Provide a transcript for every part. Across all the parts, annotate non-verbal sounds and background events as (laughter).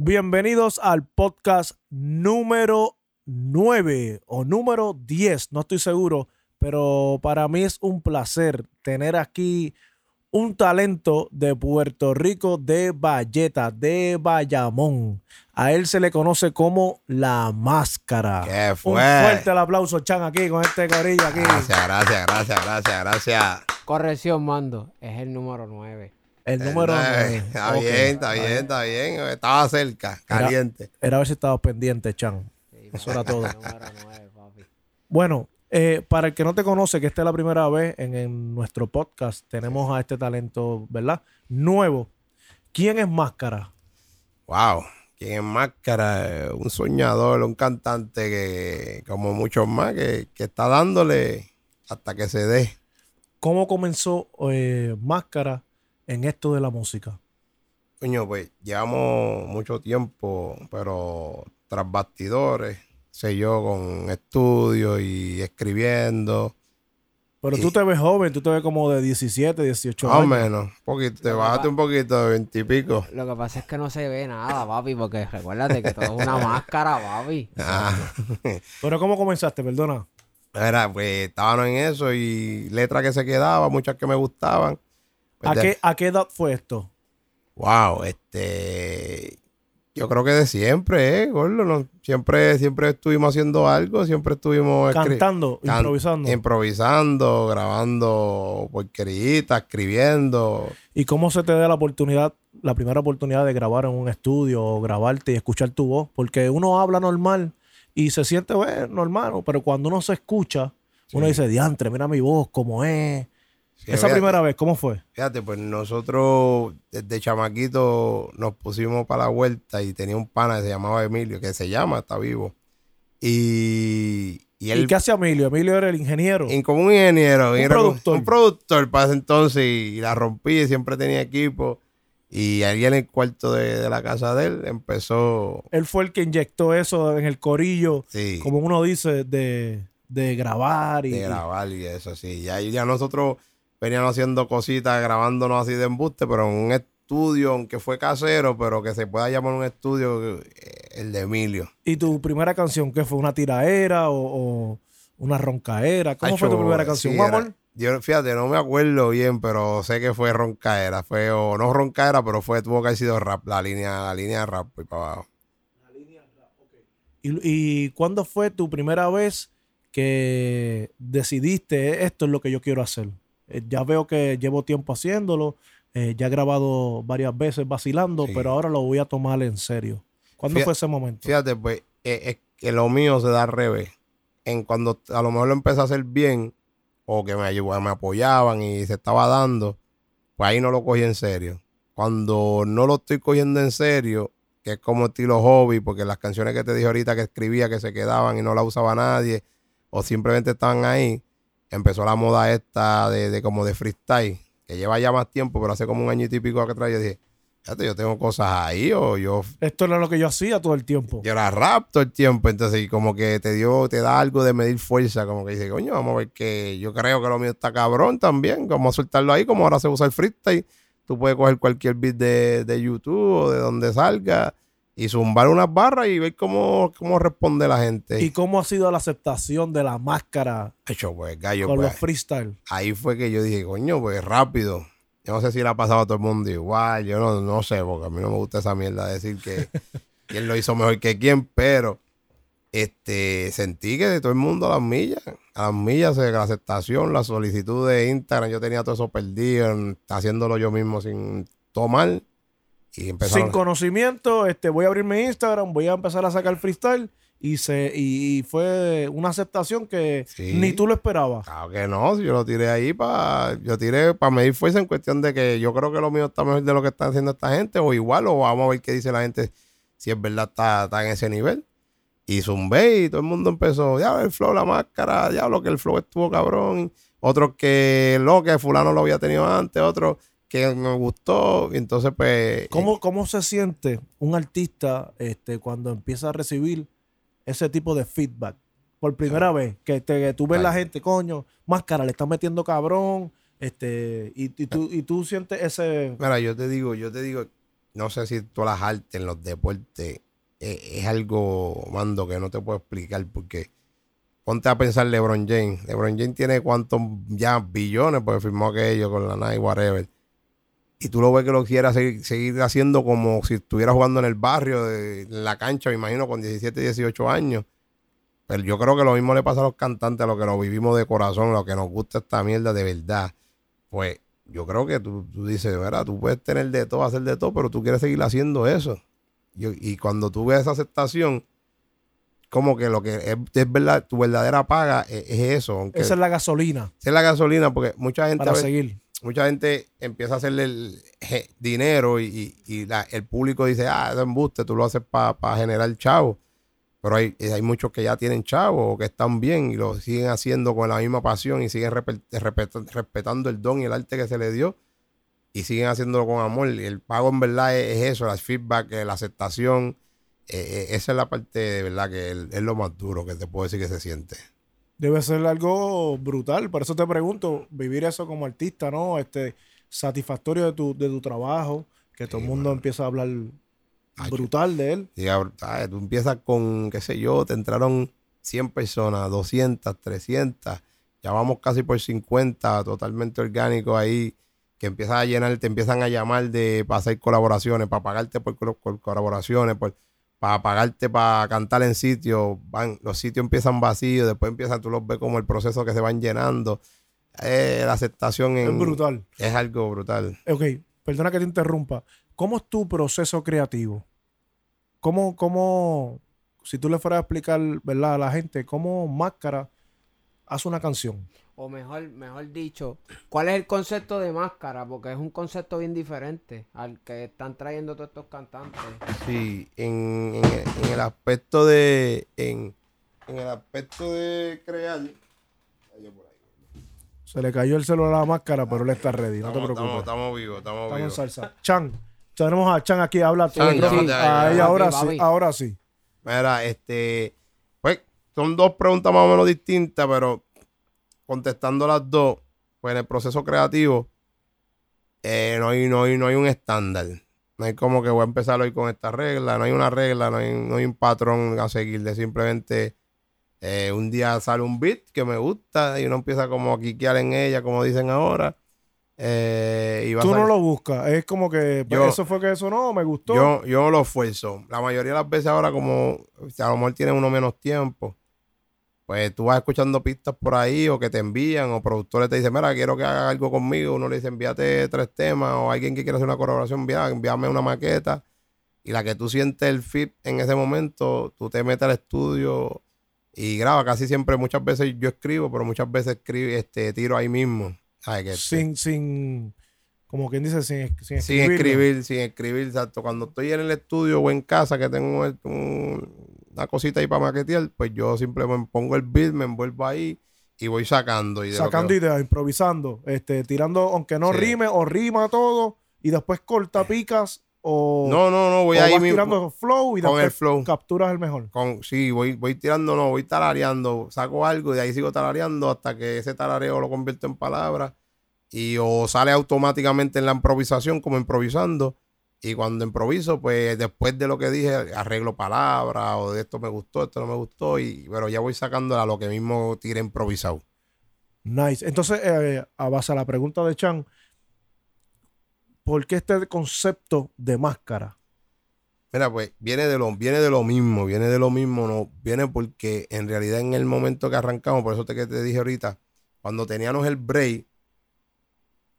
Bienvenidos al podcast número 9 o número 10, no estoy seguro, pero para mí es un placer tener aquí un talento de Puerto Rico, de Valleta, de Bayamón. A él se le conoce como La Máscara. ¿Qué fue? Un fuerte el aplauso, Chan, aquí con este corillo aquí. Gracias, gracias, gracias, gracias, gracias. Corrección, mando. Es el número 9. El número 9. (laughs) Está bien, está bien, está bien. Estaba cerca, caliente. Era a ver si estabas pendiente, Chan. Eso era todo. número 9, papi. Bueno, eh, para el que no te conoce, que esta es la primera vez en, en nuestro podcast, tenemos a este talento, ¿verdad? Nuevo. ¿Quién es Máscara? Wow. ¿Quién es máscara? Un soñador, un cantante que, como muchos más, que, que está dándole hasta que se dé. ¿Cómo comenzó eh, Máscara en esto de la música? Coño, pues llevamos mucho tiempo, pero tras bastidores, sé yo, con estudios y escribiendo. Pero tú Y- te ves joven, tú te ves como de 17, 18 Más o años. menos. Un poquito, te bajaste pa- un poquito de veintipico. Lo que pasa es que no se ve nada, papi, porque recuérdate que todo es una máscara, papi. Ah. (laughs) Pero ¿cómo comenzaste? Perdona. Era, pues estábamos en eso y letras que se quedaban, muchas que me gustaban. Pues ¿A de- qué, ¿A qué edad fue esto? Wow, este. Yo creo que de siempre, ¿eh? Gordo, no- Siempre, siempre estuvimos haciendo algo, siempre estuvimos Cantando, can- improvisando. Improvisando, grabando porqueritas, escribiendo. ¿Y cómo se te da la oportunidad, la primera oportunidad de grabar en un estudio o grabarte y escuchar tu voz? Porque uno habla normal y se siente bueno, normal, ¿no? pero cuando uno se escucha, uno dice, diantre, mira mi voz, cómo es. Sí, Esa fíjate- primera vez, ¿cómo fue? Fíjate, pues nosotros desde chamaquito nos pusimos para la vuelta y tenía un pana que se llamaba Emilio, que se llama, está vivo. Y, y ¿Y, él, qué hacía Emilio? Emilio era el ingeniero. y como un ingeniero, Un productor. un productor para ese entonces, y la rompí, y siempre tenía equipo. Y ahí en el cuarto de, de la casa de él empezó, Él fue el que inyectó eso en el corillo, sí, como uno dice, de, de grabar y, de grabar y eso, sí. Ya, ya nosotros veníamos haciendo cositas, grabándonos así de embuste, pero en un estudio, aunque fue casero, pero que se pueda llamar un estudio, eh, el de Emilio. ¿Y tu primera canción qué fue? ¿Una tiraera o, o una roncaera? ¿Cómo fue tu primera canción? sí, ¿Un era- amor? Yo, fíjate, no me acuerdo bien, pero sé que fue roncaera. Fue, o no roncaera, pero fue, tuvo que haber sido rap, la línea, la línea de rap y para abajo. ¿Y, y cuándo fue tu primera vez que decidiste esto es lo que yo quiero hacer? Eh, ya veo que llevo tiempo haciéndolo, eh, ya he grabado varias veces vacilando, Sí. pero ahora lo voy a tomar en serio. ¿Cuándo fue ese momento? Fíjate, pues, es, es que lo mío se da al revés. En cuando a lo mejor lo empecé a hacer bien, o que me, ayud- me apoyaban y se estaba dando, pues ahí no lo cogí en serio. Cuando no lo estoy cogiendo en serio, que es como estilo hobby, porque las canciones que te dije ahorita que escribía que se quedaban y no la usaba nadie, o simplemente estaban ahí, empezó la moda esta de, de como de freestyle, que lleva ya más tiempo, pero hace como un año y pico que atrás yo dije, fíjate, yo tengo cosas ahí, o yo Esto era lo que yo hacía todo el tiempo. yo era rap todo el tiempo, entonces y como que te dio, te da algo de medir fuerza, como que dice, coño, vamos a ver que yo creo que lo mío está cabrón también, vamos a soltarlo ahí, como ahora se usa el freestyle, tú puedes coger cualquier beat de, de YouTube o de donde salga y zumbar unas barras y ver cómo, cómo responde la gente. ¿Y cómo ha sido la aceptación de la máscara Hecho, pues, gallo, con pues, los freestyle? ahí fue que yo dije, coño, pues rápido. Yo no sé si le ha pasado a todo el mundo igual, yo no, no sé, porque a mí no me gusta esa mierda de decir que (laughs) quién lo hizo mejor que quién, pero este sentí que de todo el mundo a las millas, a las millas, la aceptación, la solicitud de Instagram, yo tenía todo eso perdido, haciéndolo yo mismo sin tomar. Y empezaron, Sin conocimiento, este, voy a abrir mi Instagram, voy a empezar a sacar freestyle y se y, y fue una aceptación que Sí. ni tú lo esperabas. Claro que no, si yo lo tiré ahí para, yo tiré para medir fuerza en cuestión de que yo creo que lo mío está mejor de lo que están haciendo esta gente, o igual, o vamos a ver qué dice la gente, si es verdad está, está en ese nivel. Y zumbé y todo el mundo empezó, ya el flow, la máscara, ya lo que el flow estuvo cabrón. Otros que lo que fulano lo había tenido antes, otros que me gustó. Y entonces, pues. ¿Cómo, ¿Cómo se siente un artista este, cuando empieza a recibir ese tipo de feedback? Por primera vez, que, te, que tú ves la Ay. gente, coño, máscara, le están metiendo cabrón, este, y, y tú, y tú sientes ese... Mira, yo te digo, yo te digo, no sé si todas las artes en los deportes eh, es algo, mando, que no te puedo explicar porque ponte a pensar LeBron James. LeBron James tiene cuántos ya billones porque firmó aquello con la Nike, whatever. Y tú lo ves que lo quiera seguir, seguir haciendo como si estuviera jugando en el barrio, de- en la cancha, me imagino, con 17, 18 años. Pero yo creo que lo mismo le pasa a los cantantes, a los que lo vivimos de corazón, a los que nos gusta esta mierda de verdad. Pues yo creo que tú, tú dices, ¿verdad? Tú puedes tener de todo, hacer de todo, pero tú quieres seguir haciendo eso. Y, y cuando tú ves esa aceptación, como que lo que es, es verdad, tu verdadera paga es, es eso. Aunque Esa es la gasolina esa es la gasolina, porque mucha gente, para seguir. Mucha gente empieza a hacerle dinero y, el público dice, ah, eso es embuste, tú lo haces para generar chavo. Pero hay, eh, hay muchos que ya tienen chavo o que están bien y lo siguen haciendo con la misma pasión y siguen respetando el don y el arte que se le dio y siguen haciéndolo con amor. Y el pago en verdad es, es eso, el feedback, eh, la aceptación. eh, esa es la parte de verdad que es lo más duro que te puedo decir que se siente. Debe ser algo brutal. Por eso te pregunto, vivir eso como artista, ¿no? Este, satisfactorio de tu, de tu trabajo, que todo el mundo empieza a hablar Ay, brutal de él. Y tú empiezas con, qué sé yo, te entraron 100 personas, 200, 300, ya vamos casi por 50, totalmente orgánico ahí, que empiezas a llenar, te empiezan a llamar de para hacer colaboraciones, para pagarte por, por colaboraciones, por, para pagarte para cantar en sitios, van, los sitios empiezan vacíos, después empiezan, tú los ves como el proceso que se van llenando. Eh, la aceptación en- Es brutal. es algo brutal. Ok, perdona que te interrumpa. ¿Cómo es tu proceso creativo? ¿Cómo, cómo, si tú le fueras a explicar, ¿verdad? A la gente, cómo Máscara hace una canción? O mejor, mejor dicho, ¿cuál es el concepto de máscara? Porque es un concepto bien diferente al que están trayendo todos estos cantantes. Sí, en, en el, en el aspecto de. En, en el aspecto de crear. Ay, por ahí. Se le cayó el celular a la máscara, pero él está ready, no te Estamos, preocupes. estamos, estamos vivos, estamos, Estamos en vivos. salsa. Chan, tenemos a Chan aquí, habla tú. Que- llámate ahí, ahora sí, ahora sí. Mira, este. Pues son dos preguntas más o menos distintas, pero contestando las dos, pues en el proceso creativo eh, no, hay, no, hay, no hay un estándar. No hay como que voy a empezar hoy con esta regla, no hay una regla, no hay, no hay un patrón a seguir. De simplemente eh, un día sale un beat que me gusta y uno empieza como a quiquear en ella, como dicen ahora. eh, y Tú no lo buscas, es como que pues, Yo- eso fue que eso no, me gustó. yo, yo lo esfuerzo. La mayoría de las veces ahora, como a lo mejor tiene uno menos tiempo, pues tú vas escuchando pistas por ahí o que te envían o productores te dicen, mira, quiero que haga algo conmigo. Uno le dice, envíate tres temas o alguien que quiera hacer una colaboración, envía, envíame una maqueta. Y la que tú sientes el fit en ese momento, tú te metes al estudio y graba. Casi siempre, muchas veces yo escribo, pero muchas veces escribo, este, tiro ahí mismo. ¿Sabes? Que, sin, sin, como quien dice, sin, sin sin escribirlo. escribir, sin escribir, exacto. Cuando estoy en el estudio o en casa que tengo un- una cosita ahí para maquetear, pues yo simplemente pongo el beat, me envuelvo ahí y voy sacando. Lo Sacando que- ideas, improvisando, este, tirando, aunque no Sí. rime o rima todo, y después corta picas o, No, no, no, voy o ahí vas tirando flow y con el después flow. capturas el mejor. Con, sí, voy, voy tirando, no, voy tarareando, saco algo y de ahí sigo tarareando hasta que ese tarareo lo convierto en palabras y o sale automáticamente en la improvisación como improvisando y cuando improviso, pues después de lo que dije, arreglo palabras o de esto me gustó, esto no me gustó, y, pero ya voy sacando a lo que mismo tire improvisado. Nice. Entonces, eh, a base a la pregunta de Chan, ¿por qué este concepto de máscara? Mira, pues viene de lo, viene de lo mismo, viene de lo mismo, no, viene porque en realidad en el momento que arrancamos, por eso te que te dije ahorita, cuando teníamos el break,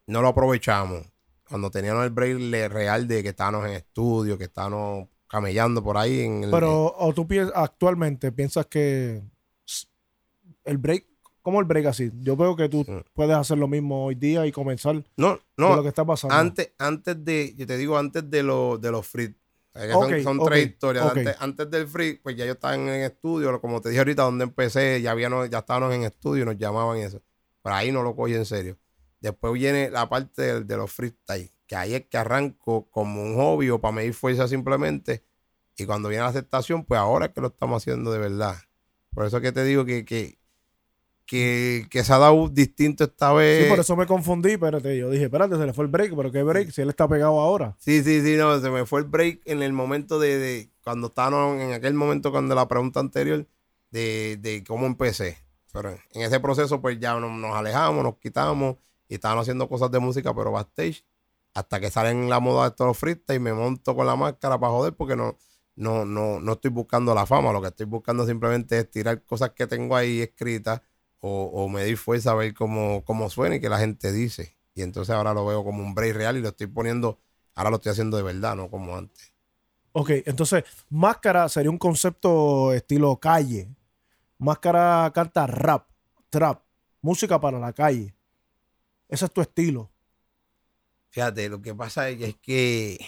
no lo aprovechamos. Cuando teníamos el break real de que estábamos en estudio, que estábamos camellando por ahí en el, Pero, o tú piensas, actualmente piensas que el break, ¿cómo el break así? Yo veo que tú puedes hacer lo mismo hoy día y comenzar no, no, lo que está pasando. antes, antes de, yo te digo antes de los de los free. eh, son tres historias. Antes, antes del free, pues ya yo estaba en, en estudio, como te dije ahorita, donde empecé, ya habíamos, ya estábamos en estudio, nos llamaban y eso. Pero ahí no lo cogí en serio. Después viene la parte de, de los freestyle, que ahí es que arranco como un hobby o para medir fuerza simplemente. Y cuando viene la aceptación, pues ahora es que lo estamos haciendo de verdad. Por eso es que te digo que, que, que, que se ha dado distinto esta vez. Sí, por eso me confundí, pero yo dije, espérate, se le fue el break, pero ¿qué break? Si él está pegado ahora. Sí, sí, sí, no, se me fue el break en el momento de, de cuando estaban, en aquel momento cuando la pregunta anterior, de, de cómo empecé. Pero en ese proceso, pues ya nos, nos alejamos, nos quitamos y estaban haciendo cosas de música, pero backstage, hasta que salen la moda de todos los freestyle me monto con la máscara para joder, porque no, no, no, no estoy buscando la fama, lo que estoy buscando simplemente es tirar cosas que tengo ahí escritas o, o medir fuerza a ver cómo, cómo suena y que la gente dice. Y entonces ahora lo veo como un break real y lo estoy poniendo, ahora lo estoy haciendo de verdad, no como antes. Ok, entonces, máscara sería un concepto estilo calle. Máscara canta rap, trap, música para la calle. Ese es tu estilo. Fíjate, lo que pasa es que.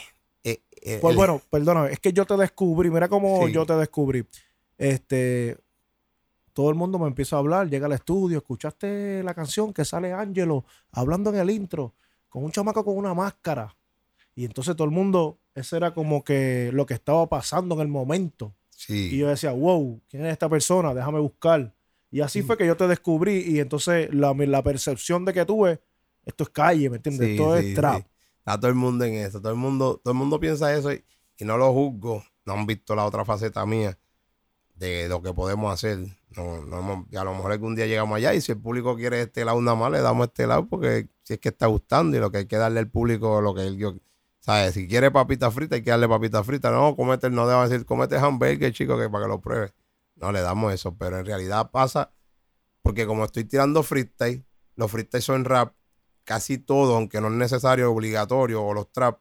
eh, eh, Pues el- bueno, perdóname, es que yo te descubrí, mira cómo Sí. yo te descubrí. Este, todo el mundo me empieza a hablar, llega al estudio, escuchaste la canción que sale Angelo hablando en el intro, con un chamaco con una máscara. Y entonces todo el mundo, ese era como que lo que estaba pasando en el momento. sí. Y yo decía, wow, ¿quién es esta persona? Déjame buscar. Y así fue que yo te descubrí y entonces la, la percepción de que tuve, esto es calle, ¿me entiendes? Sí, esto sí, es trap. sí. Está todo el mundo en eso. Todo el mundo, todo el mundo piensa eso y, y no lo juzgo. No han visto la otra faceta mía de lo que podemos hacer. No, no a lo mejor algún día llegamos allá y si el público quiere este lado nada más, le damos este lado porque si es que está gustando y lo que hay que darle al público, lo que él, yo, ¿sabes? Si quiere papita frita, hay que darle papita frita. No, comete, no debo decir, comete hamburger, chico, que para que lo pruebe. No le damos eso, pero en realidad pasa porque como estoy tirando freestyle, los freestyle son rap, casi todo, aunque no es necesario, obligatorio, o los trap,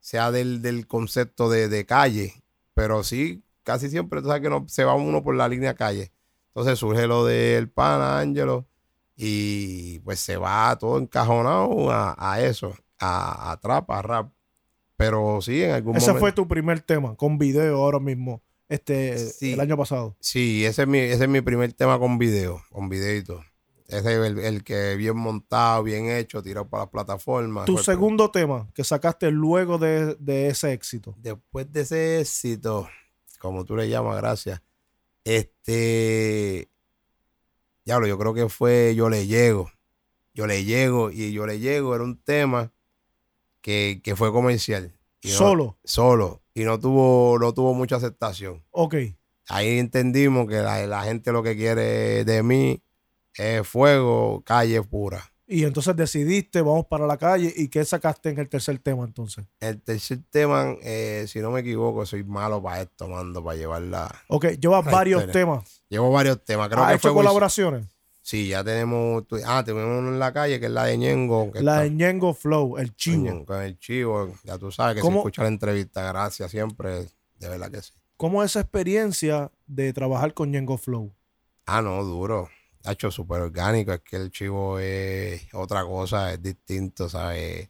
sea del, del concepto de, de calle. Pero sí, casi siempre, tú sabes que no, se va uno por la línea calle. Entonces surge lo del pana, Ángelo, y pues se va todo encajonado a, a eso, a, a trap, a rap. Pero sí, en algún Ese momento. fue tu primer tema, con video ahora mismo, este, Sí. el año pasado. Sí, ese es mi, ese es mi primer tema con video, con videito. Ese es el, el que bien montado, bien hecho, tirado para las plataformas. Tu Fue- segundo tema que sacaste luego de, de ese éxito. Después de ese éxito, como tú le llamas, gracias. Este, diablo, yo creo que fue Yo le llego. Yo le llego y Yo le llego era un tema que, que fue comercial. Y no- Solo. Solo. Y no tuvo, no tuvo mucha aceptación. Ok. ahí entendimos que la, la gente lo que quiere de mí es fuego, calle pura. Y entonces decidiste, vamos para la calle. ¿Y qué sacaste en el tercer tema entonces? El tercer tema, eh, si no me equivoco, soy malo para esto, mando, para llevarla. Ok, llevas varios temas. Llevo varios temas, creo ¿Has que hecho fue colaboraciones? Sí, ya tenemos. Ah, tenemos uno en la calle que es la de Ñengo. Que La está de Ñengo Flow, el chivo. Con el chivo. Ya tú sabes que ¿Cómo? se escucha la entrevista. Gracias, siempre. De verdad que sí. ¿Cómo es esa experiencia de trabajar con Ñengo Flow? Ah, no, duro. Ha hecho súper orgánico. Es que el chivo es otra cosa, es distinto, ¿sabes?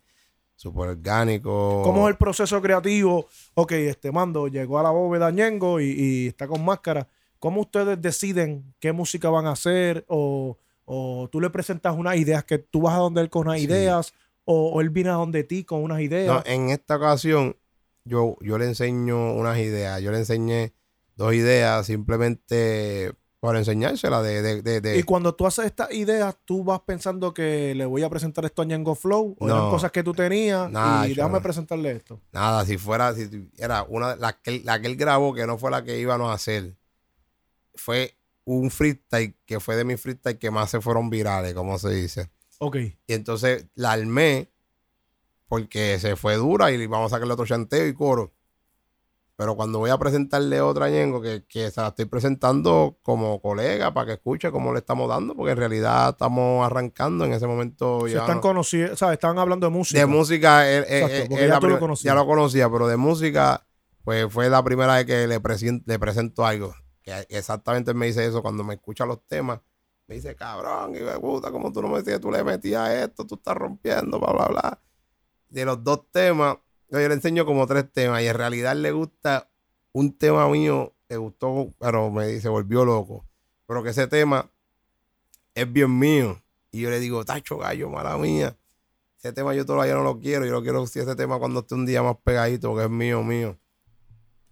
Súper orgánico. ¿Cómo es el proceso creativo? Ok, este mando llegó a la bóveda Ñengo y, y está con máscara. ¿Cómo ustedes deciden qué música van a hacer? O, o tú le presentas unas ideas que tú vas a donde él con unas Sí. ideas, o, o él viene a donde ti con unas ideas. No, en esta ocasión, yo, yo le enseño unas ideas. Yo le enseñé dos ideas simplemente por enseñárselas de, de, de- de- y cuando tú haces estas ideas, tú vas pensando que le voy a presentar esto a Ñengo Flow, o eran No. cosas que tú tenías, y déjame presentarle esto. nada. Si fuera, si era una de las que, la que él grabó, que no fue la que íbamos a hacer, fue un freestyle que fue de mis freestyle que más se fueron virales, como se dice. Ok. Y entonces la armé porque se fue dura y vamos a sacarle otro chanteo y coro. Pero cuando voy a presentarle otra Ñengo, que, que se la estoy presentando como colega para que escuche cómo le estamos dando, porque en realidad estamos arrancando en ese momento. Se ya están no- conociendo, ¿sabes? Están hablando de música. de música, él- él- Exacto, él- porque él ya tú lo prim- conocías. ya lo conocía, pero de música, pues fue la primera vez que le, presen- le presento algo. Que exactamente él me dice eso cuando me escucha los temas. Me dice, cabrón, y me gusta como tú no me decías, tú le metías esto, tú estás rompiendo, bla, bla, bla. De los dos temas, yo le enseño como tres temas y en realidad le gusta un tema mío, le gustó, pero me dice, volvió loco. Pero que ese tema es bien mío. Y yo le digo, tacho gallo, mala mía. Ese tema yo todavía no lo quiero. Yo lo quiero si ese tema cuando esté un día más pegadito, porque es mío, mío.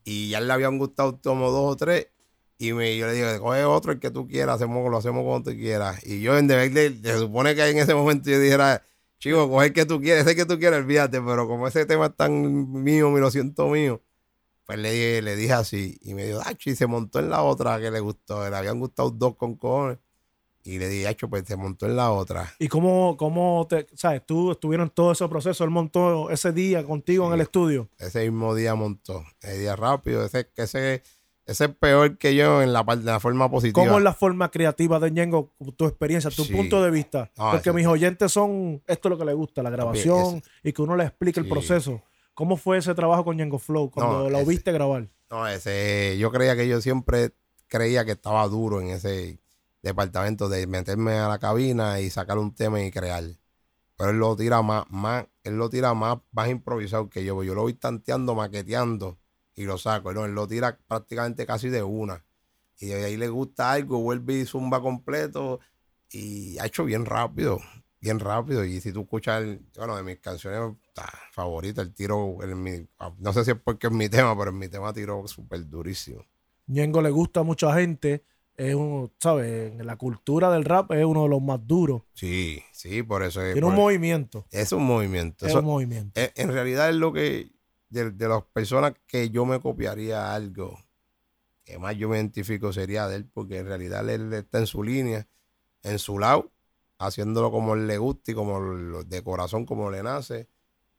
Y ya le habían gustado como dos o tres. Y me, yo le digo, coge otro el que tú quieras, hacemos, lo hacemos como tú quieras. Y yo en deber de, se supone que en ese momento yo dijera, chico, coge el que tú quieres, ese que tú quieres, olvídate, pero como ese tema es tan mío, me lo siento mío, pues le, dije- le dije así. Y me dijo, ah, y se montó en la otra que le gustó. Le habían gustado dos con cojones. Y le dije, Hacho, pues se montó en la otra. ¿Y cómo, cómo te, sabes, tú estuvieron en todo ese proceso, él montó ese día contigo en el estudio? Ese mismo día montó. Ese día rápido. Ese, que ese, ese es peor que yo en la la forma positiva. ¿Cómo es la forma creativa de Ñengo, tu experiencia, tu Sí. punto de vista? No, Porque mis oyentes son, esto es lo que les gusta, la grabación y que uno les explique el proceso. ¿Cómo fue ese trabajo con Ñengo Flow cuando No, lo ese- viste grabar? No, ese, yo creía que yo siempre creía que estaba duro en ese departamento de meterme a la cabina y sacar un tema y crear. Pero él lo tira más, más, él lo tira más, más improvisado que yo. Yo lo voy tanteando, maqueteando y lo saco. No, él lo tira prácticamente casi de una. Y de ahí le gusta algo, vuelve y zumba completo. Y ha hecho bien rápido, bien rápido. Y si tú escuchas, el- bueno, de mis canciones favoritas, el tiro, el, mi- no sé si es porque es mi tema, pero en mi tema tiro súper durísimo. Ñengo le gusta a mucha gente, es uno, ¿sabes? En la cultura del rap es uno de los más duros. Sí, sí, por eso es. Tiene un movimiento, es un movimiento. es Eso- un movimiento. en, en realidad es lo que, de, de las personas que yo me copiaría algo, que más yo me identifico sería de él, porque en realidad él está en su línea, en su lado, haciéndolo como él le gusta y como de corazón como le nace.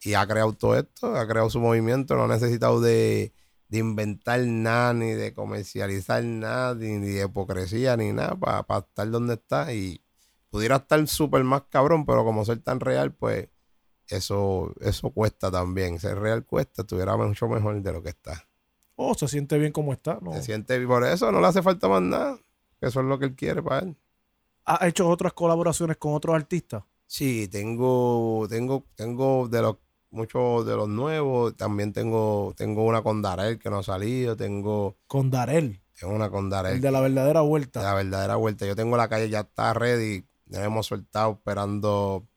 Y ha creado todo esto, ha creado su movimiento, no ha necesitado de, de inventar nada, ni de comercializar nada, ni, ni de hipocresía, ni nada, para estar donde está. Y pudiera estar súper más cabrón, pero como ser tan real, pues eso, eso cuesta también. Ser real cuesta, estuviera mucho mejor de lo que está. Oh, se siente bien como está. ¿no? Se siente por eso, no le hace falta más nada. Eso es lo que él quiere para él. ¿Ha hecho otras colaboraciones con otros artistas? Sí, tengo, tengo, tengo de los muchos de los nuevos. También tengo, tengo una con Darel que no ha salido. Tengo, Con Darel, tengo una con Darel. el de la verdadera de vuelta. la verdadera vuelta. Yo tengo la calle, ya está ready. Ya la hemos soltado esperando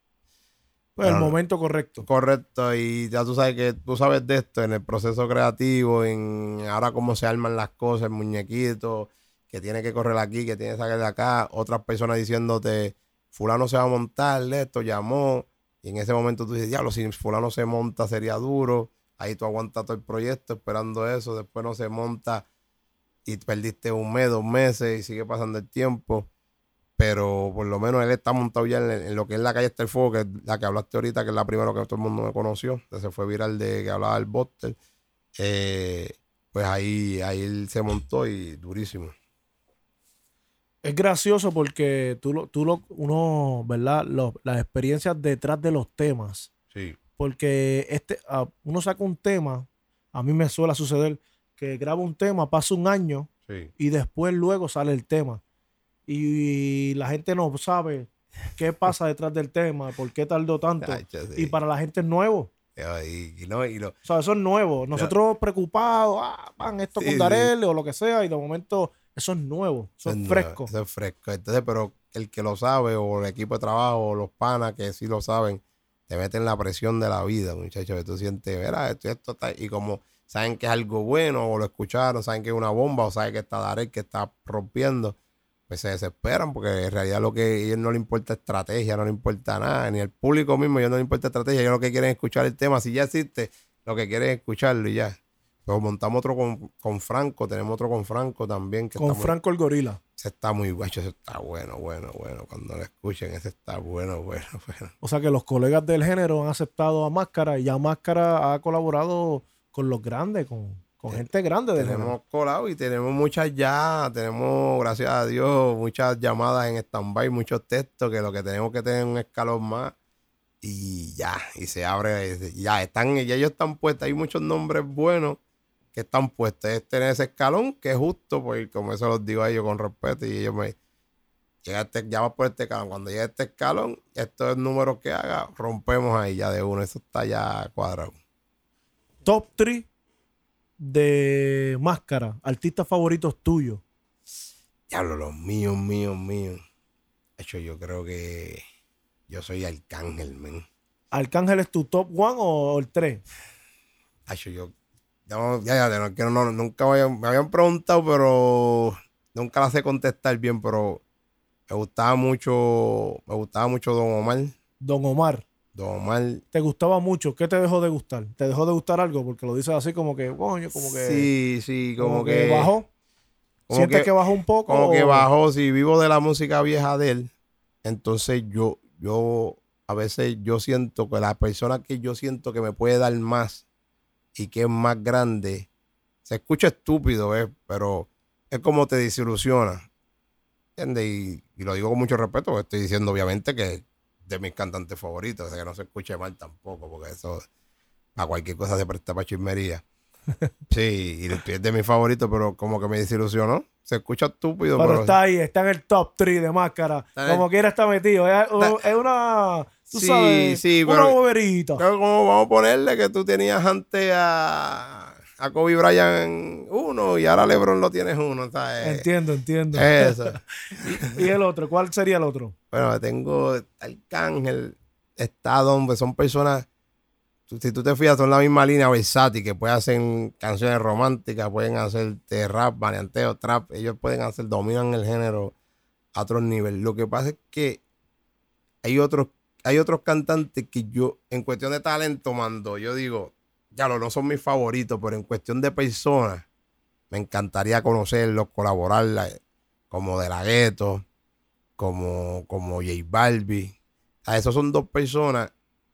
Pues el momento correcto. Correcto, y ya tú sabes que tú sabes de esto en el proceso creativo, en ahora cómo se arman las cosas, el muñequito, que tiene que correr aquí, que tiene que sacar de acá, otras personas diciéndote, fulano se va a montar, esto llamó, y en ese momento tú dices, diablo, si fulano se monta sería duro, ahí tú aguantas todo el proyecto esperando eso, después no se monta y perdiste un mes, dos meses y sigue pasando el tiempo. Pero por lo menos él está montado ya en, en lo que es la calle Está el Fuego, que es la que hablaste ahorita, que es la primera que todo el mundo me conoció. que Se fue viral de que hablaba del Boster. Eh, pues ahí, ahí él se montó y durísimo. Es gracioso porque tú lo, tú lo, uno, ¿verdad? Los- las experiencias detrás de los temas. Sí. Porque este, uno saca un tema, a mí me suele suceder que grabo un tema, pasa un año Sí. y después luego sale el tema. Y la gente no sabe qué pasa detrás del tema, por qué tardó tanto. (laughs) Sí. Y para la gente es nuevo. Y- y no, y lo- O sea, eso es nuevo. Nosotros preocupados, ah, van esto Sí, con sí. Darel o lo que sea, y de momento eso es nuevo, eso es nuevo, fresco. Eso es fresco. Entonces, pero el que lo sabe, o el equipo de trabajo, o los panas que sí lo saben, te meten la presión de la vida, muchachos. Que tú sientes, verá, esto, esto está. Y como saben que es algo bueno, o lo escucharon, saben que es una bomba, o saben que está Darel que está rompiendo, pues se desesperan, porque en realidad lo que a ellos no le importa estrategia, no le importa nada, ni el público mismo, a ellos no le importa estrategia, ellos lo que quieren es escuchar el tema. Si ya existe, lo que quieren es escucharlo y ya. Pero montamos otro con, con Franco, tenemos otro con Franco también. Que Con está muy- Franco el Gorila. ese está muy guacho, ese está bueno, bueno, bueno. Cuando lo escuchen, ese está bueno, bueno, (laughs) bueno. O sea que los colegas del género han aceptado a Máscara y ya Máscara ha colaborado con los grandes, con, con gente grande género. Tenemos colado y tenemos muchas ya, tenemos, gracias a Dios, muchas llamadas en stand-by, muchos textos, que lo que tenemos que tener es un escalón más y ya, y se abre, ya están, ya ellos están puestos, hay muchos nombres buenos que están puestos, es tener ese escalón que es justo, pues como eso los digo a ellos con respeto y ellos me llega este, ya va por este escalón, cuando llegue este escalón, estos números que haga, rompemos ahí ya de uno, eso está ya cuadrado. Top 3 de Máscara, artistas favoritos tuyos. Diablo, los míos, míos, míos. De hecho, yo creo que yo soy Arcángel, men. ¿Arcángel es tu top 1 o el 3? De hecho, yo. no, ya, ya, no, quiero, no, nunca me habían, me habían preguntado, pero nunca la sé contestar bien, pero me gustaba mucho, me gustaba mucho Don Omar. Don Omar, Don Omar. ¿te gustaba mucho? ¿Qué te dejó de gustar? ¿Te dejó de gustar algo? Porque lo dices así como que, coño, como que, Sí, sí, como, como que, que bajó. como ¿Sientes que- que, bajó un poco? Como que bajó, si vivo de la música vieja de él, entonces yo, yo, a veces yo siento que la persona que yo siento que me puede dar más y que es más grande, se escucha estúpido, ¿ves? pero es como te desilusiona. ¿Entiendes? Y, y lo digo con mucho respeto, porque estoy diciendo obviamente que de mis cantantes favoritos, o sea, que no se escuche mal tampoco, porque eso a cualquier cosa se presta para chismería. (laughs) Sí, y es de mis favoritos, pero como que me desilusionó. Se escucha estúpido, Pero, pero, está ahí, está en el top 3 de máscara. Está Como el- quiera está metido. Es, Está- es una, tú Sí, sabes, sí, una pero- boberita. Pero como vamos a ponerle que tú tenías antes a, a Kobe Bryant uno y ahora LeBron lo tienes uno, ¿sabes? Entiendo, entiendo. Eso. (laughs) ¿Y el otro? ¿Cuál sería el otro? Bueno, tengo Arcángel, está Don, pues son personas, si tú te fijas, son la misma línea versátil, que pueden hacer canciones románticas, pueden hacer rap, varianteo, trap, ellos pueden hacer, dominan el género a otro nivel. Lo que pasa es que hay otros, hay otros cantantes que yo, en cuestión de talento, mando, yo digo, ya lo no son mis favoritos, pero en cuestión de personas, me encantaría conocerlos, colaborar, como De La Ghetto, como, como J Balbi. A esos son dos personas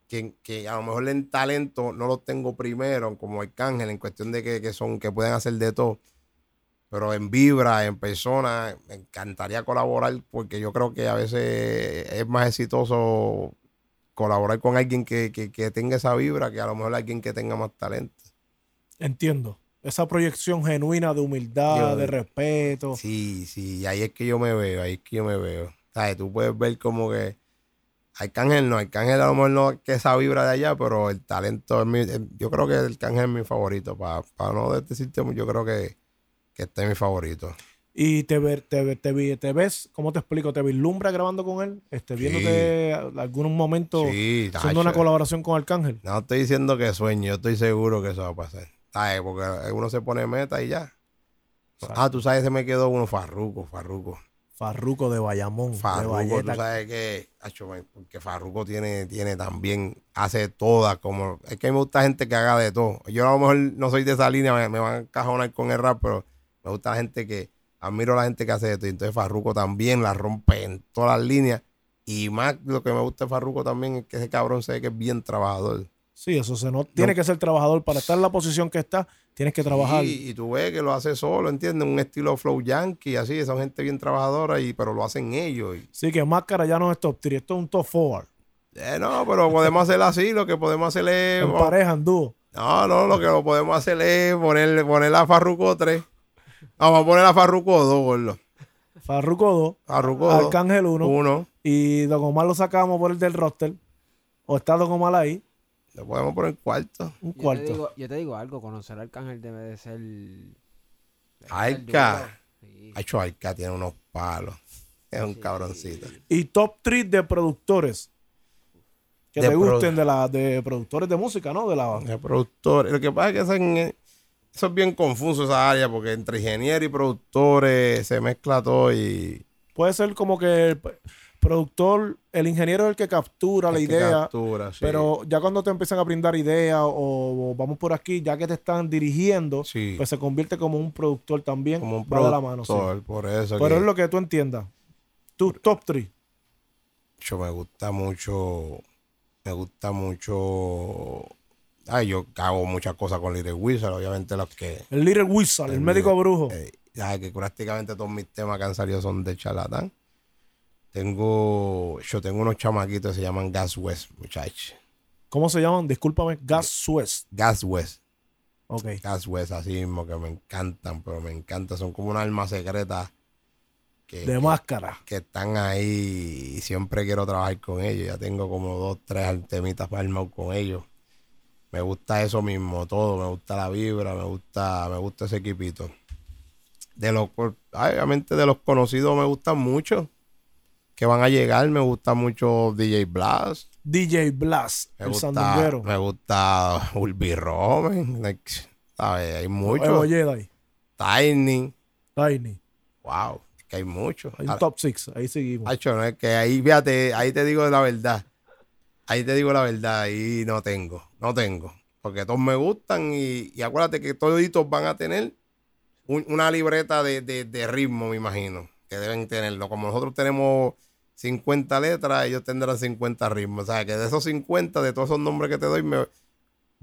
que, que a lo mejor en talento no los tengo primero, como Arcángel, en cuestión de que, que son, que pueden hacer de todo. Pero en vibra, en persona, me encantaría colaborar porque yo creo que a veces es más exitoso colaborar con alguien que, que- que tenga esa vibra que a lo mejor alguien que tenga más talento. Entiendo. Esa proyección genuina de humildad, Yo- de respeto. Sí, sí, ahí es que yo me veo, ahí es que yo me veo. ¿Sabes? Tú puedes ver como que Arcángel no, Arcángel a lo mejor no que esa vibra de allá, pero el talento es mi, eh, yo creo que Arcángel es mi favorito. Para no decirte, yo creo que, que este es mi favorito. Y te, ver, te, te, vi- te ves, ¿cómo te explico? ¿Te vislumbra grabando con él? Este, viéndote algún momento Sí, haciendo una colaboración con Arcángel. No estoy diciendo que sueño, yo estoy seguro que eso va a pasar. ¿Sabes? Porque uno se pone meta y ya. Ah, tú sabes, se me quedó uno Farruco, Farruco. Farruco de Bayamón, de Farruko, tú sabes que, porque Farruko tiene, tiene también, hace todas, como, es que me gusta gente que haga de todo. Yo a lo mejor no soy de esa línea, me, me van a encajonar con el rap, pero me gusta la gente que, admiro a la gente que hace todo. Y Entonces Farruko también la rompe en todas las líneas. Y más lo que me gusta de Farruko también es que ese cabrón se ve que es bien trabajador. Sí, eso se no tiene que ser trabajador para estar en la posición que está, tienes que trabajar. Y, y tú ves que lo hace solo, ¿entiendes? Un estilo flow yankee, así, son gente bien trabajadora, y, pero lo hacen ellos. Y- Sí, que máscara ya no es top 3, esto es un top 4. Eh, no, pero podemos hacerlo así, lo que podemos hacer es... En pareja, en dúo. No, no, lo que lo podemos hacer es ponerle, ponerle a Farruko 3. Vamos a poner a Farruko 2, gordo. Farruko 2, Farruko 2. Arcángel 1 1. y Don Omar lo sacamos por el del roster. O está Don Omar ahí, Le podemos poner cuarto. un Yo te, cuarto. digo, yo te digo algo, conocer al Arcángel debe de ser... Arca. Sí. Hacho Arca tiene unos palos. Es un cabroncito. Y top 3 de productores que De te gusten de la de productores de música, ¿no? De la De productores. Lo que pasa es que eso, es bien confuso esa área porque entre ingeniero y productores se mezcla todo y puede ser como que el productor, el ingeniero es el que captura la que idea, captura, sí. pero ya cuando te empiezan a brindar ideas o, o vamos por aquí, ya que te están dirigiendo, Sí. pues se convierte como un productor también, como un de la mano, sí. productor, por eso Pero que es lo que tú entiendas. Tu top 3. yo me gusta mucho, me gusta mucho, ay, yo hago muchas cosas con Little Wizard, obviamente los que, El Little Wizard, el, El médico brujo. eh, ya que prácticamente todos mis temas que han salido son de charlatán. Tengo, yo tengo unos chamaquitos que se llaman Gas West, muchachos. ¿Cómo se llaman? Discúlpame. Gas Suez. Gas West. Ok. Gas West, así mismo, que me encantan, pero me encantan. Son como una alma secreta que, De que- máscara. que están ahí y siempre quiero trabajar con ellos. Ya tengo como dos, tres temitas para armar con ellos. Me gusta eso mismo, todo. Me gusta la vibra, me gusta, me gusta ese equipito. De los, obviamente de los conocidos me gustan mucho. Que van a llegar, me gusta mucho DJ Blast. DJ Blast, Me el gusta, sandunguero. me gusta Ulby Roman. like, ¿sabes? Hay muchos. Jedi. Tiny. Tiny. wow, es que hay muchos. Hay un top 6, ahí seguimos. Hacho, no es que ahí, fíjate, ahí te digo la verdad. Ahí te digo la verdad, ahí no tengo, no tengo. Porque todos me gustan y, acuérdate que toditos van a tener un- una libreta de, de- de ritmo, me imagino, que deben tenerlo. Como nosotros tenemos 50 letras, ellos tendrán 50 ritmos. O sea, que de esos 50, de todos esos nombres que te doy, me,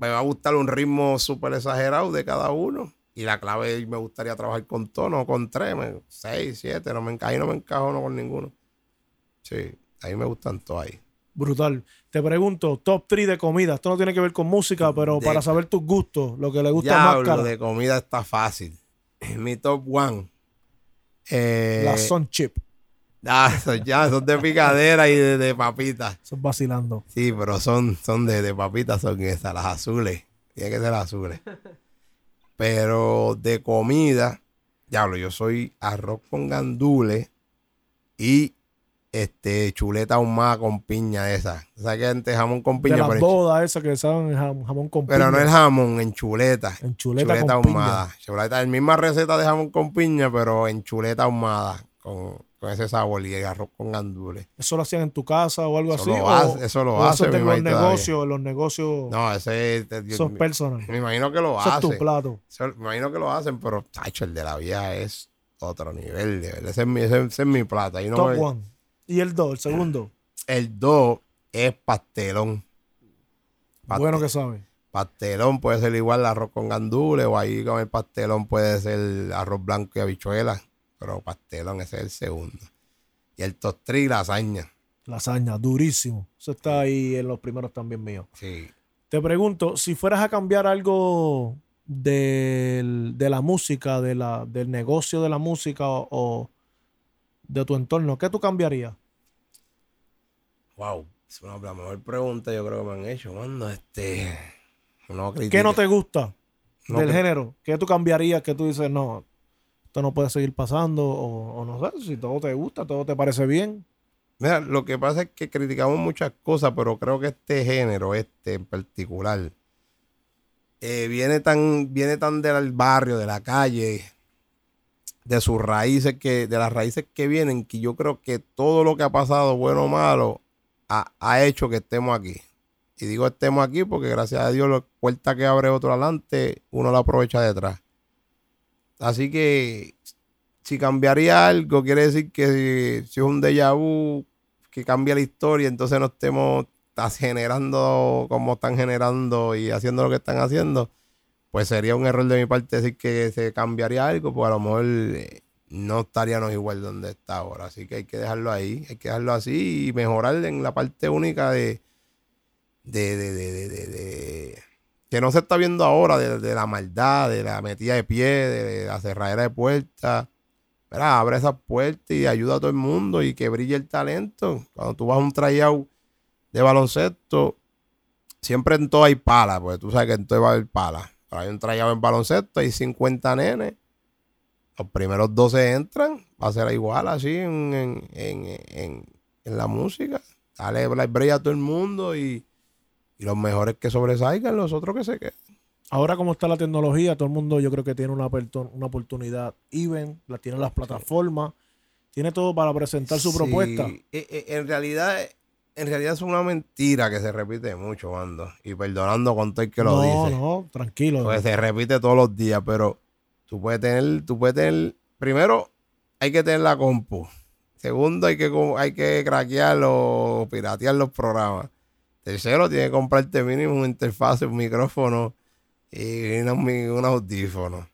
va a gustar un ritmo súper exagerado de cada uno. Y la clave me gustaría trabajar con tono, con tres, me- seis, siete, no me encajo, no me encajo no con ninguno. Sí, ahí me gustan todos ahí. Brutal. Te pregunto, top 3 de comida. Esto no tiene que ver con música, pero De- para saber tus gustos, lo que le gusta más cara. de comida está fácil. Mi top one. Eh, La Sun Chip. ah, esos ya, son de picadera y de, de papitas. Es vacilando. Sí, pero son, son de, de papitas, son esas, las azules. Tiene que ser azules. Pero de comida, diablo, yo soy arroz con gandules y este chuleta ahumada con piña esa. O sea que antes jamón con De piña, las pero, en- bodas esas que saben jam- jamón con pero no piña. el jamón, en chuleta. En chuleta, chuleta con ahumada. Chuleta, la misma receta de jamón con piña, pero en chuleta ahumada, con, con ese sabor y el arroz con gandules. ¿Eso lo hacían en tu casa o algo Eso así? lo o, hace- eso lo o hace mi los negocios, los negocios, No, ese yo- eso es personal. me imagino que lo Eso es tu plato. Eso- me imagino que lo hacen, pero tacho, el de la vieja es otro nivel. de verdad. Ese es mi, ese, ese es mi plato. Ahí no Top me- one. Y el 2, el segundo. el 2 es pastelón. Pastel- Bueno que sabe. Pastelón puede ser igual arroz con gandules o ahí con el pastelón puede ser arroz blanco y habichuelas. Pero pastelón, ese es el segundo. Y el tostri lasaña. Lasaña, durísimo. Eso está ahí en los primeros también míos. Sí. Te pregunto, si fueras a cambiar algo del- de la música, de la, del negocio de la música o, o de tu entorno, ¿qué tú cambiarías? Wow. Es una la mejor pregunta yo creo que me han hecho, mano. Este. No ¿Qué no te gusta No del género? ¿Qué tú cambiarías que tú dices, no, esto no puede seguir pasando? O, o no sé, si todo te gusta, todo te parece bien. Mira, lo que pasa es que criticamos muchas cosas, pero creo que este género, este en particular, eh, viene tan, viene tan del barrio, de la calle, de sus raíces que, de las raíces que vienen, que yo creo que todo lo que ha pasado, bueno o malo, ha, ha hecho que estemos aquí. Y digo estemos aquí porque gracias a Dios la puerta que abre otro adelante, uno la aprovecha detrás. Así que si cambiaría algo, quiere decir que si, si es un déjà vu que cambia la historia, entonces no estemos generando como están generando y haciendo lo que están haciendo, pues sería un error de mi parte decir que se cambiaría algo, pues a lo mejor eh, no estaríamos igual donde está ahora. Así que hay que dejarlo ahí, hay que dejarlo así y mejorar en la parte única de, de, de, de, de- que no se está viendo ahora, de, la maldad, de la metida de pie, de la cerradera de puertas. Mira, abre esas puertas y ayuda a todo el mundo y que brille el talento. Cuando tú vas a un tryout de baloncesto, siempre en todo hay palas, porque tú sabes que en todo va a haber palas. Hay un tryout en baloncesto, hay 50 nenes. Los primeros 12 entran, va a ser igual así en, en, en, en- la música. Dale la brilla a todo el mundo y, y los mejores que sobresalgan, los otros que se queden. Ahora como está la tecnología, todo el mundo yo creo que tiene una, una oportunidad even, la tiene las plataformas, tiene todo para presentar su Sí, propuesta. eh, eh, En realidad, en realidad es una mentira que se repite mucho, Mando. Y perdonando con todo el que lo no, dice. no, tranquilo. Porque se repite todos los días, pero tú puedes tener, tú puedes tener, primero hay que tener la compu. Segundo, hay que, hay que craquear o piratear los programas. Tercero, tienes que comprarte mínimo una interfaz, un micrófono y unos audífonos.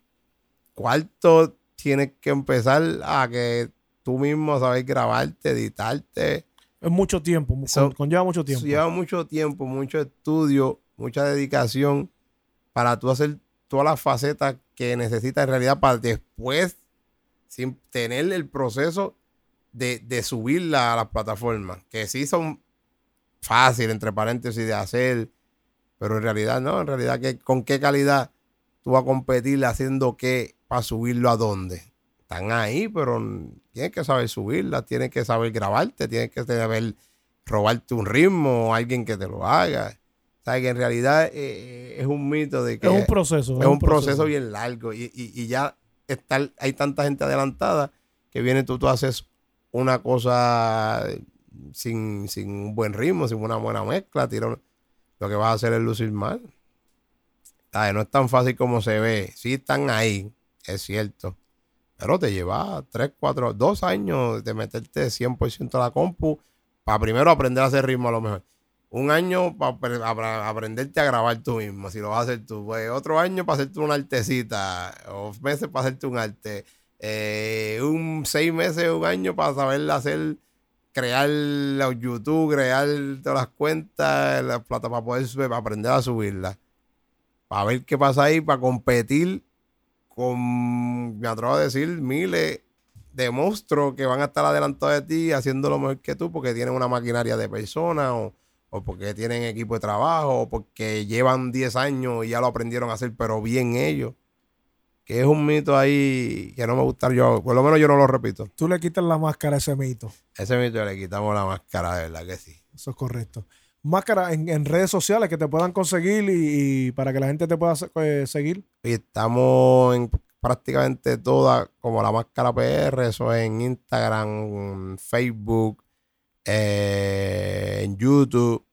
Cuarto, tienes que empezar a que tú mismo sabes grabarte, editarte. Es mucho tiempo, So- con- conlleva mucho tiempo. Lleva mucho tiempo, mucho estudio, mucha dedicación para tú hacer todas las facetas que necesitas en realidad para después, sin tener el proceso de, de subirla a las plataformas, que sí son fáciles, entre paréntesis, de hacer, pero en realidad no, en realidad que, con qué calidad tú vas a competir haciendo qué para subirlo a dónde. Están ahí, pero tienes que saber subirla, tienes que saber grabarte, tienes que saber robarte un ritmo o alguien que te lo haga. O sea, que en realidad eh, es un mito de que es un proceso. es un proceso bien largo y, y- y ya está, hay tanta gente adelantada que viene tú, tú haces una cosa sin, sin un buen ritmo, sin una buena mezcla, tira lo que vas a hacer es lucir mal. ¿Sabes? No es tan fácil como se ve. Sí están ahí, es cierto. Pero te lleva 3, 4, 2 años de meterte 100% a la compu para primero aprender a hacer ritmo a lo mejor. Un año para aprenderte a grabar tú mismo, si lo vas a hacer tú. Pues otro año para hacerte una artecita, o meses para hacerte un arte. Eh, un seis meses, un año para saber hacer, crear los YouTube, crear todas las cuentas, las plata para poder subir, para aprender a subirlas. Para ver qué pasa ahí, para competir con, me atrevo a decir, miles de monstruos que van a estar adelantados de ti haciendo lo mejor que tú porque tienen una maquinaria de personas o, o porque tienen equipo de trabajo o porque llevan 10 años y ya lo aprendieron a hacer, pero bien ellos. Que es un mito ahí que no me gusta yo, por lo menos yo no lo repito. Tú le quitas la máscara a ese mito. Ese mito le quitamos la máscara, de verdad que sí. Eso es correcto. Máscara en, en redes sociales que te puedan conseguir y, para que la gente te pueda eh, seguir. Y estamos en prácticamente todas, como la máscara PR, eso es en Instagram, Facebook, eh, en YouTube.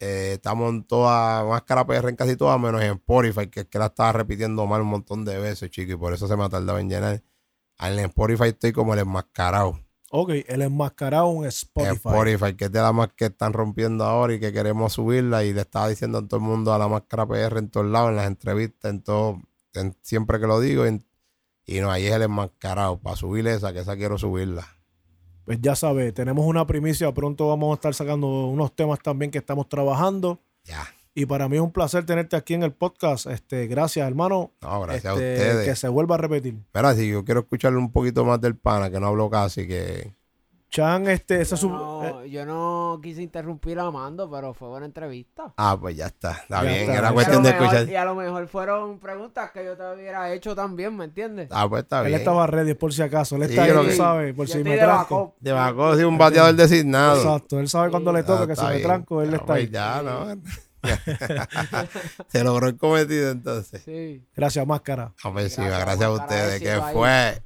Eh, estamos en toda máscara PR en casi todas, menos en Spotify, que es que la estaba repitiendo mal un montón de veces, chico, y por eso se me ha tardado en llenar. En Spotify estoy como el enmascarado. Ok, el enmascarado en En Spotify. Spotify, que es de la más que están rompiendo ahora y que queremos subirla. Y le estaba diciendo a todo el mundo a la máscara PR en todos lados, en las entrevistas, en todo, en- siempre que lo digo. en- y no, ahí es el enmascarado. Para subir esa, que esa quiero subirla. Pues ya sabes, tenemos una primicia. Pronto vamos a estar sacando unos temas también que estamos trabajando. Ya. Y para mí es un placer tenerte aquí en el podcast. Este, gracias, hermano. No, gracias a Este, ustedes. Que se vuelva a repetir. Mira, si yo quiero escucharle un poquito más del pana, que no hablo casi, que. Chan, este, ese. Yo eh, no, yo no quise interrumpir a Mando, pero fue buena entrevista. Ah, pues ya está. Está Ya bien, está. era cuestión de mejor- escuchar. Y a lo mejor fueron preguntas que yo te hubiera hecho también, ¿me entiendes? Ah, pues está él bien. estaba ready por si acaso. Él Sí, está ahí, sabes, por Yo si me de tranco. De Baco, sí, un bateador designado. Exacto, él sabe cuando le Ah, toca que si me tranco, él Ya, está pues ahí. Ya, ¿no? (laughs) Se logró el cometido entonces. Sí. Gracias, máscara. Gracias, gracias a ustedes. Ahí. fue